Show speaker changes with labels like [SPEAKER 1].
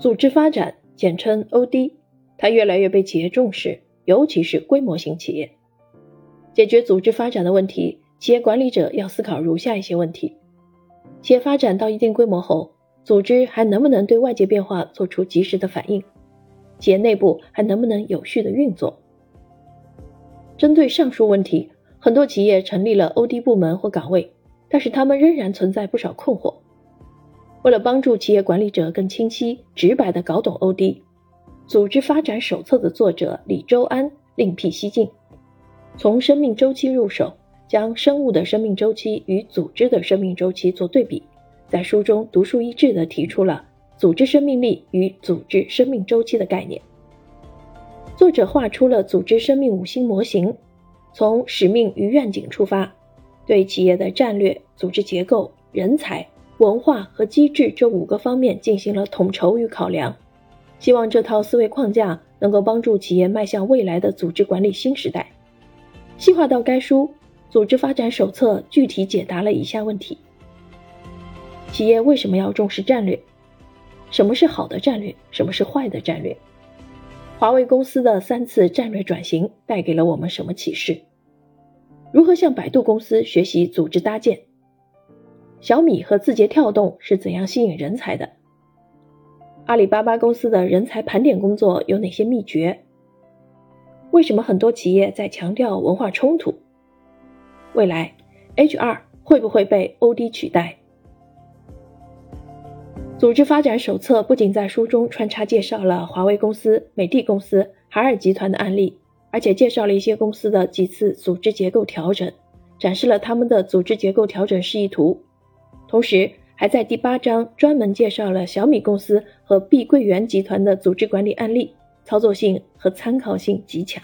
[SPEAKER 1] 组织发展，简称 OD，它越来越被企业重视，尤其是规模型企业。解决组织发展的问题，企业管理者要思考如下一些问题：企业发展到一定规模后，组织还能不能对外界变化做出及时的反应？企业内部还能不能有序的运作？针对上述问题，很多企业成立了 OD 部门或岗位，但是他们仍然存在不少困惑。为了帮助企业管理者更清晰、直白地搞懂 OD，组织发展手册的作者李周安另辟蹊径，从生命周期入手，将生物的生命周期与组织的生命周期做对比，在书中独树一帜地提出了组织生命力与组织生命周期的概念。作者画出了组织生命五星模型，从使命与愿景出发，对企业的战略、组织结构、人才。文化和机制这五个方面进行了统筹与考量，希望这套思维框架能够帮助企业迈向未来的组织管理新时代。细化到该书《组织发展手册》，具体解答了以下问题：企业为什么要重视战略？什么是好的战略？什么是坏的战略？华为公司的三次战略转型带给了我们什么启示？如何向百度公司学习组织搭建？小米和字节跳动是怎样吸引人才的？阿里巴巴公司的人才盘点工作有哪些秘诀？为什么很多企业在强调文化冲突？未来 HR 会不会被 OD 取代？组织发展手册不仅在书中穿插介绍了华为公司、美的公司、海尔集团的案例，而且介绍了一些公司的几次组织结构调整，展示了他们的组织结构调整示意图。同时，还在第八章专门介绍了小米公司和碧桂园集团的组织管理案例，操作性和参考性极强。